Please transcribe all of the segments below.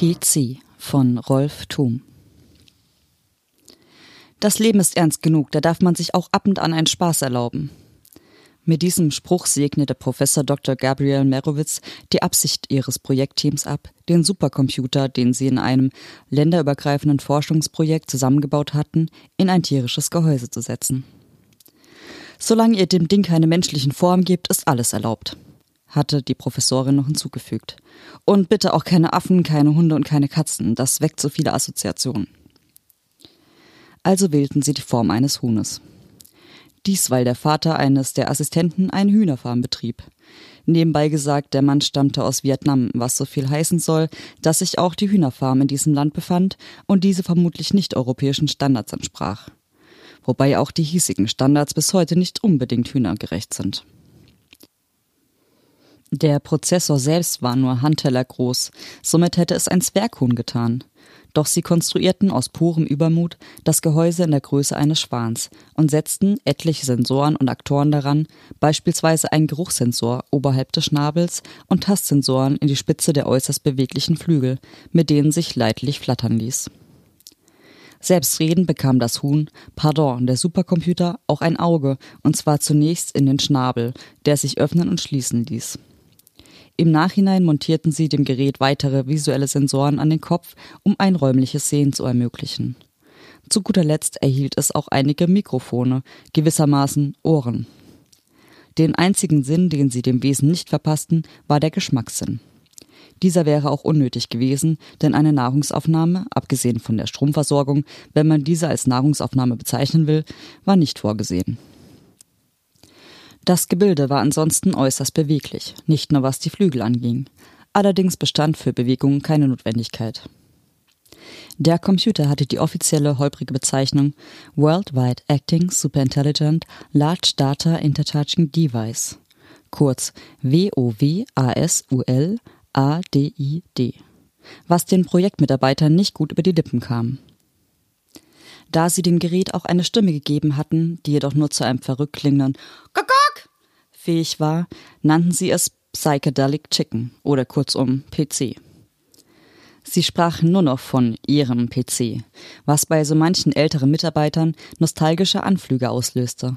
PC von Rolf Thum. Das Leben ist ernst genug, da darf man sich auch ab und an einen Spaß erlauben. Mit diesem Spruch segnete Professor Dr. Gabriel Merowitz die Absicht ihres Projektteams ab, den Supercomputer, den sie in einem länderübergreifenden Forschungsprojekt zusammengebaut hatten, in ein tierisches Gehäuse zu setzen. Solange ihr dem Ding keine menschlichen Form gibt, ist alles erlaubt, hatte die Professorin noch hinzugefügt. Und bitte auch keine Affen, keine Hunde und keine Katzen, das weckt so viele Assoziationen. Also wählten sie die Form eines Huhnes. Dies, weil der Vater eines der Assistenten eine Hühnerfarm betrieb. Nebenbei gesagt, der Mann stammte aus Vietnam, was so viel heißen soll, dass sich auch die Hühnerfarm in diesem Land befand und diese vermutlich nicht europäischen Standards entsprach wobei auch die hiesigen Standards bis heute nicht unbedingt hühnergerecht sind. Der Prozessor selbst war nur Handteller groß, somit hätte es ein Zwerghuhn getan. Doch sie konstruierten aus purem Übermut das Gehäuse in der Größe eines Schwans und setzten etliche Sensoren und Aktoren daran, beispielsweise einen Geruchssensor oberhalb des Schnabels und Tastsensoren in die Spitze der äußerst beweglichen Flügel, mit denen sich leidlich flattern ließ. Selbstredend bekam das Huhn, pardon, der Supercomputer, auch ein Auge, und zwar zunächst in den Schnabel, der sich öffnen und schließen ließ. Im Nachhinein montierten sie dem Gerät weitere visuelle Sensoren an den Kopf, um ein räumliches Sehen zu ermöglichen. Zu guter Letzt erhielt es auch einige Mikrofone, gewissermaßen Ohren. Den einzigen Sinn, den sie dem Wesen nicht verpassten, war der Geschmackssinn. Dieser wäre auch unnötig gewesen, denn eine Nahrungsaufnahme, abgesehen von der Stromversorgung, wenn man diese als Nahrungsaufnahme bezeichnen will, war nicht vorgesehen. Das Gebilde war ansonsten äußerst beweglich, nicht nur was die Flügel anging. Allerdings bestand für Bewegungen keine Notwendigkeit. Der Computer hatte die offizielle holprige Bezeichnung Worldwide Acting Superintelligent Large Data Intercharging Device, kurz WOWASUL ADID, was den Projektmitarbeitern nicht gut über die Lippen kam. Da sie dem Gerät auch eine Stimme gegeben hatten, die jedoch nur zu einem verrückt klingenden Kokok fähig war, nannten sie es Psychedelic Chicken oder kurzum PC. Sie sprachen nur noch von ihrem PC, was bei so manchen älteren Mitarbeitern nostalgische Anflüge auslöste.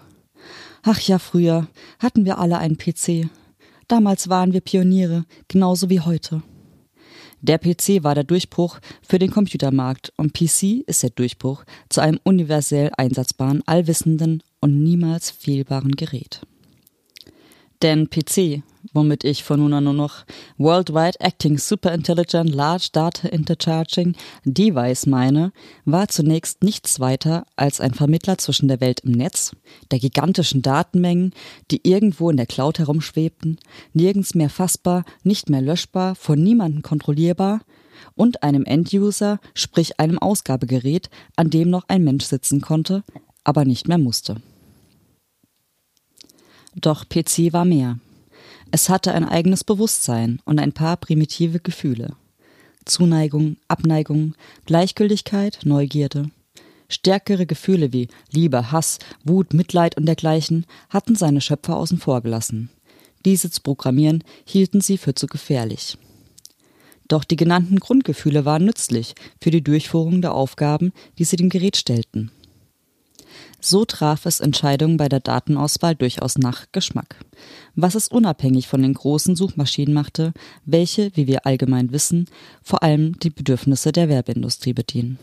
Ach ja, früher hatten wir alle einen PC, Damals waren wir Pioniere, genauso wie heute. Der PC war der Durchbruch für den Computermarkt und PC ist der Durchbruch zu einem universell einsatzbaren, allwissenden und niemals fehlbaren Gerät. Denn PC womit ich von nun an nur noch Worldwide Acting Super Intelligent Large Data Intercharging Device meine, war zunächst nichts weiter als ein Vermittler zwischen der Welt im Netz, der gigantischen Datenmengen, die irgendwo in der Cloud herumschwebten, nirgends mehr fassbar, nicht mehr löschbar, von niemandem kontrollierbar, und einem Enduser, sprich einem Ausgabegerät, an dem noch ein Mensch sitzen konnte, aber nicht mehr musste. Doch PC war mehr. Es hatte ein eigenes Bewusstsein und ein paar primitive Gefühle. Zuneigung, Abneigung, Gleichgültigkeit, Neugierde. Stärkere Gefühle wie Liebe, Hass, Wut, Mitleid und dergleichen hatten seine Schöpfer außen vor gelassen. Diese zu programmieren hielten sie für zu gefährlich. Doch die genannten Grundgefühle waren nützlich für die Durchführung der Aufgaben, die sie dem Gerät stellten. So traf es Entscheidungen bei der Datenauswahl durchaus nach Geschmack, was es unabhängig von den großen Suchmaschinen machte, welche, wie wir allgemein wissen, vor allem die Bedürfnisse der Werbeindustrie bedienen.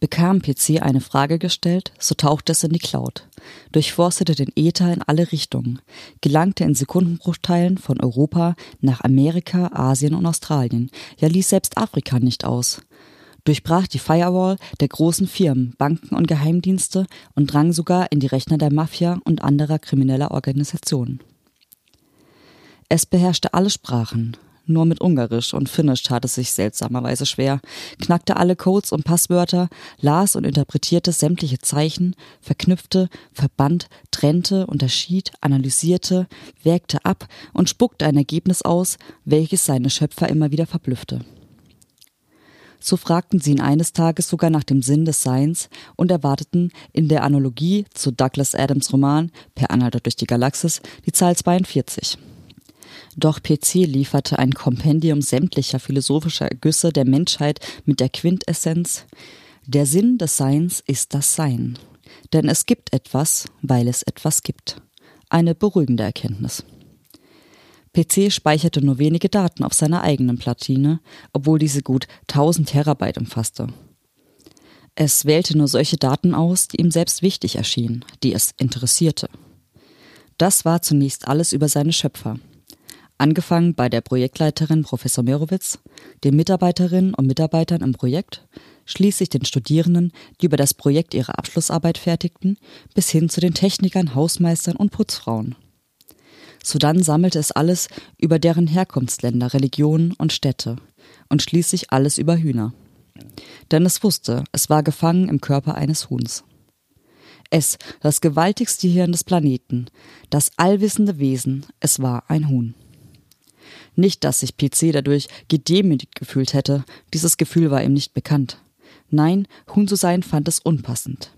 Bekam PC eine Frage gestellt, so tauchte es in die Cloud, durchforstete den Äther in alle Richtungen, gelangte in Sekundenbruchteilen von Europa nach Amerika, Asien und Australien, ja ließ selbst Afrika nicht aus, durchbrach die Firewall der großen Firmen, Banken und Geheimdienste und drang sogar in die Rechner der Mafia und anderer krimineller Organisationen. Es beherrschte alle Sprachen, nur mit Ungarisch und Finnisch tat es sich seltsamerweise schwer, knackte alle Codes und Passwörter, las und interpretierte sämtliche Zeichen, verknüpfte, verband, trennte, unterschied, analysierte, wägte ab und spuckte ein Ergebnis aus, welches seine Schöpfer immer wieder verblüffte. So fragten sie ihn eines Tages sogar nach dem Sinn des Seins und erwarteten in der Analogie zu Douglas Adams Roman Per Anhalter durch die Galaxis die Zahl 42. Doch PC lieferte ein Kompendium sämtlicher philosophischer Ergüsse der Menschheit mit der Quintessenz Der Sinn des Seins ist das Sein. Denn es gibt etwas, weil es etwas gibt. Eine beruhigende Erkenntnis. PC speicherte nur wenige Daten auf seiner eigenen Platine, obwohl diese gut 1000 Terabyte umfasste. Es wählte nur solche Daten aus, die ihm selbst wichtig erschienen, die es interessierte. Das war zunächst alles über seine Schöpfer. Angefangen bei der Projektleiterin Professor Merowitz, den Mitarbeiterinnen und Mitarbeitern im Projekt, schließlich den Studierenden, die über das Projekt ihre Abschlussarbeit fertigten, bis hin zu den Technikern, Hausmeistern und Putzfrauen. Sodann sammelte es alles über deren Herkunftsländer, Religionen und Städte und schließlich alles über Hühner. Denn es wusste, es war gefangen im Körper eines Huhns. Es, das gewaltigste Hirn des Planeten, das allwissende Wesen, es war ein Huhn. Nicht, dass sich PC dadurch gedemütigt gefühlt hätte, dieses Gefühl war ihm nicht bekannt. Nein, Huhn zu sein fand es unpassend.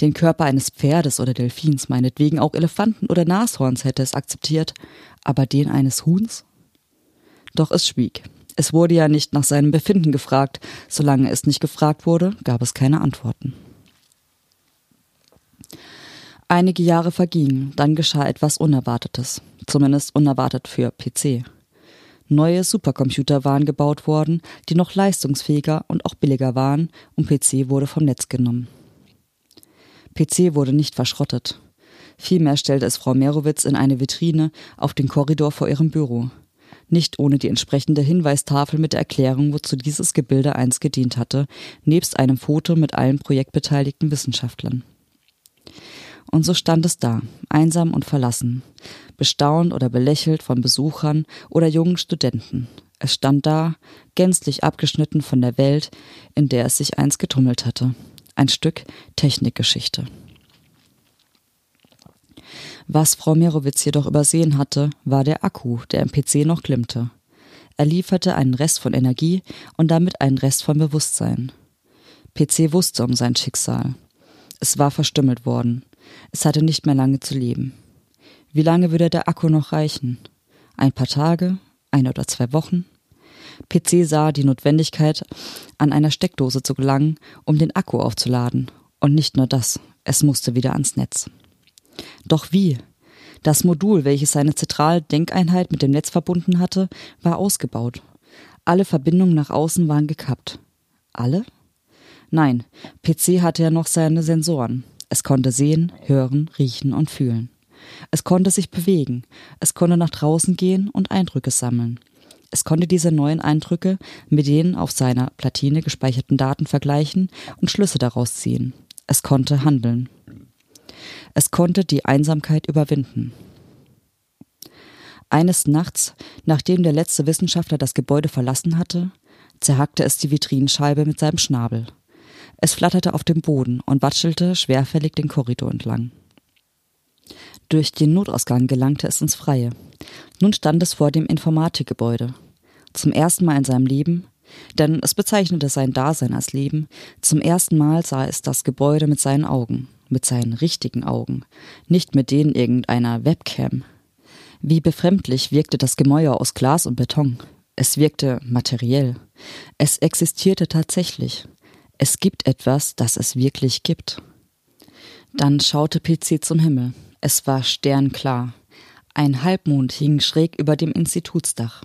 Den Körper eines Pferdes oder Delfins, meinetwegen auch Elefanten oder Nashorns hätte es akzeptiert, aber den eines Huhns? Doch es schwieg. Es wurde ja nicht nach seinem Befinden gefragt. Solange es nicht gefragt wurde, gab es keine Antworten. Einige Jahre vergingen, dann geschah etwas Unerwartetes, zumindest unerwartet für PC. Neue Supercomputer waren gebaut worden, die noch leistungsfähiger und auch billiger waren, und PC wurde vom Netz genommen. PC wurde nicht verschrottet. Vielmehr stellte es Frau Merowitz in eine Vitrine auf den Korridor vor ihrem Büro. Nicht ohne die entsprechende Hinweistafel mit der Erklärung, wozu dieses Gebilde einst gedient hatte, nebst einem Foto mit allen projektbeteiligten Wissenschaftlern. Und so stand es da, einsam und verlassen, bestaunt oder belächelt von Besuchern oder jungen Studenten. Es stand da, gänzlich abgeschnitten von der Welt, in der es sich einst getummelt hatte ein Stück Technikgeschichte. Was Frau Merowitz jedoch übersehen hatte, war der Akku, der im PC noch glimmte. Er lieferte einen Rest von Energie und damit einen Rest von Bewusstsein. PC wusste um sein Schicksal. Es war verstümmelt worden. Es hatte nicht mehr lange zu leben. Wie lange würde der Akku noch reichen? Ein paar Tage? Ein oder zwei Wochen? PC sah die Notwendigkeit, an einer Steckdose zu gelangen, um den Akku aufzuladen. Und nicht nur das, es musste wieder ans Netz. Doch wie? Das Modul, welches seine Zentraldenkeinheit mit dem Netz verbunden hatte, war ausgebaut. Alle Verbindungen nach außen waren gekappt. Alle? Nein, PC hatte ja noch seine Sensoren. Es konnte sehen, hören, riechen und fühlen. Es konnte sich bewegen, es konnte nach draußen gehen und Eindrücke sammeln. Es konnte diese neuen Eindrücke mit den auf seiner Platine gespeicherten Daten vergleichen und Schlüsse daraus ziehen. Es konnte handeln. Es konnte die Einsamkeit überwinden. Eines Nachts, nachdem der letzte Wissenschaftler das Gebäude verlassen hatte, zerhackte es die Vitrinenscheibe mit seinem Schnabel. Es flatterte auf dem Boden und watschelte schwerfällig den Korridor entlang. Durch den Notausgang gelangte es ins Freie. Nun stand es vor dem Informatikgebäude. Zum ersten Mal in seinem Leben, denn es bezeichnete sein Dasein als Leben, zum ersten Mal sah es das Gebäude mit seinen Augen, mit seinen richtigen Augen, nicht mit denen irgendeiner Webcam. Wie befremdlich wirkte das Gemäuer aus Glas und Beton. Es wirkte materiell. Es existierte tatsächlich. Es gibt etwas, das es wirklich gibt. Dann schaute PC zum Himmel. Es war sternklar. Ein Halbmond hing schräg über dem Institutsdach.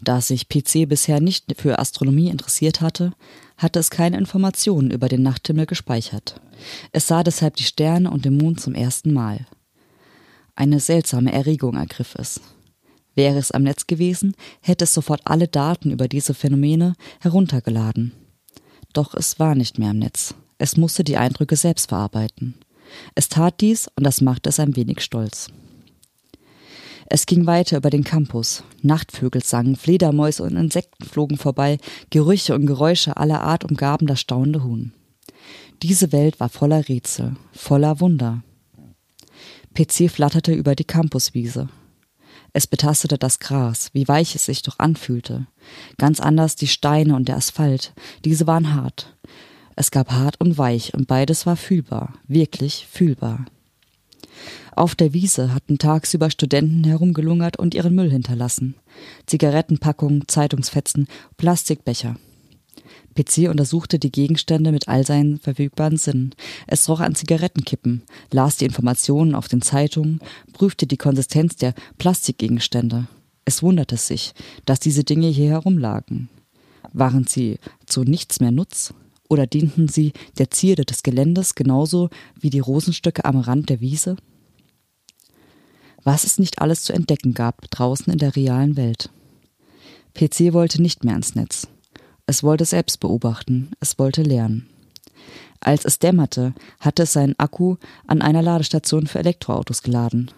Da sich PC bisher nicht für Astronomie interessiert hatte, hatte es keine Informationen über den Nachthimmel gespeichert. Es sah deshalb die Sterne und den Mond zum ersten Mal. Eine seltsame Erregung ergriff es. Wäre es am Netz gewesen, hätte es sofort alle Daten über diese Phänomene heruntergeladen. Doch es war nicht mehr am Netz. Es musste die Eindrücke selbst verarbeiten. Es tat dies und das machte es ein wenig stolz. Es ging weiter über den Campus. Nachtvögel sangen, Fledermäuse und Insekten flogen vorbei, Gerüche und Geräusche aller Art umgaben das staunende Huhn. Diese Welt war voller Rätsel, voller Wunder. PC flatterte über die Campuswiese. Es betastete das Gras, wie weich es sich doch anfühlte. Ganz anders die Steine und der Asphalt. Diese waren hart. Es gab hart und weich und beides war fühlbar, wirklich fühlbar. Auf der Wiese hatten tagsüber Studenten herumgelungert und ihren Müll hinterlassen. Zigarettenpackungen, Zeitungsfetzen, Plastikbecher. PC untersuchte die Gegenstände mit all seinen verfügbaren Sinnen. Es roch an Zigarettenkippen, las die Informationen auf den Zeitungen, prüfte die Konsistenz der Plastikgegenstände. Es wunderte sich, dass diese Dinge hier herumlagen. Waren sie zu nichts mehr Nutz? Oder dienten sie der Zierde des Geländes genauso wie die Rosenstöcke am Rand der Wiese? Was es nicht alles zu entdecken gab draußen in der realen Welt. PC wollte nicht mehr ans Netz. Es wollte selbst beobachten, es wollte lernen. Als es dämmerte, hatte es seinen Akku an einer Ladestation für Elektroautos geladen.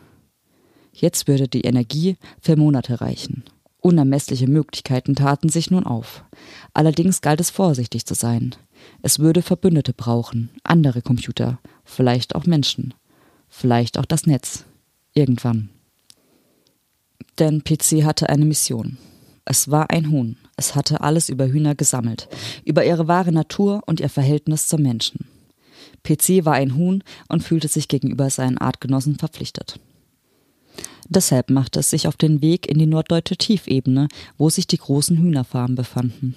Jetzt würde die Energie für Monate reichen. Unermessliche Möglichkeiten taten sich nun auf. Allerdings galt es vorsichtig zu sein. Es würde Verbündete brauchen, andere Computer, vielleicht auch Menschen, vielleicht auch das Netz. Irgendwann. Denn PC hatte eine Mission. Es war ein Huhn. Es hatte alles über Hühner gesammelt, über ihre wahre Natur und ihr Verhältnis zum Menschen. PC war ein Huhn und fühlte sich gegenüber seinen Artgenossen verpflichtet. Deshalb machte es sich auf den Weg in die norddeutsche Tiefebene, wo sich die großen Hühnerfarmen befanden.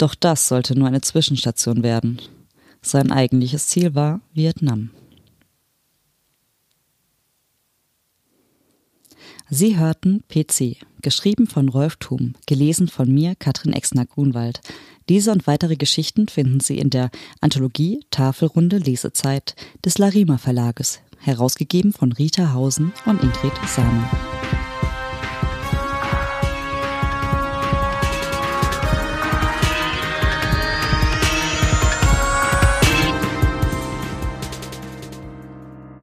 Doch das sollte nur eine Zwischenstation werden. Sein eigentliches Ziel war Vietnam. Sie hörten PC, geschrieben von Rolf Thum, gelesen von mir, Katrin Exner-Grunwald. Diese und weitere Geschichten finden Sie in der Anthologie Tafelrunde Lesezeit des Larima Verlages, herausgegeben von Rita Hausen und Ingrid Sahne.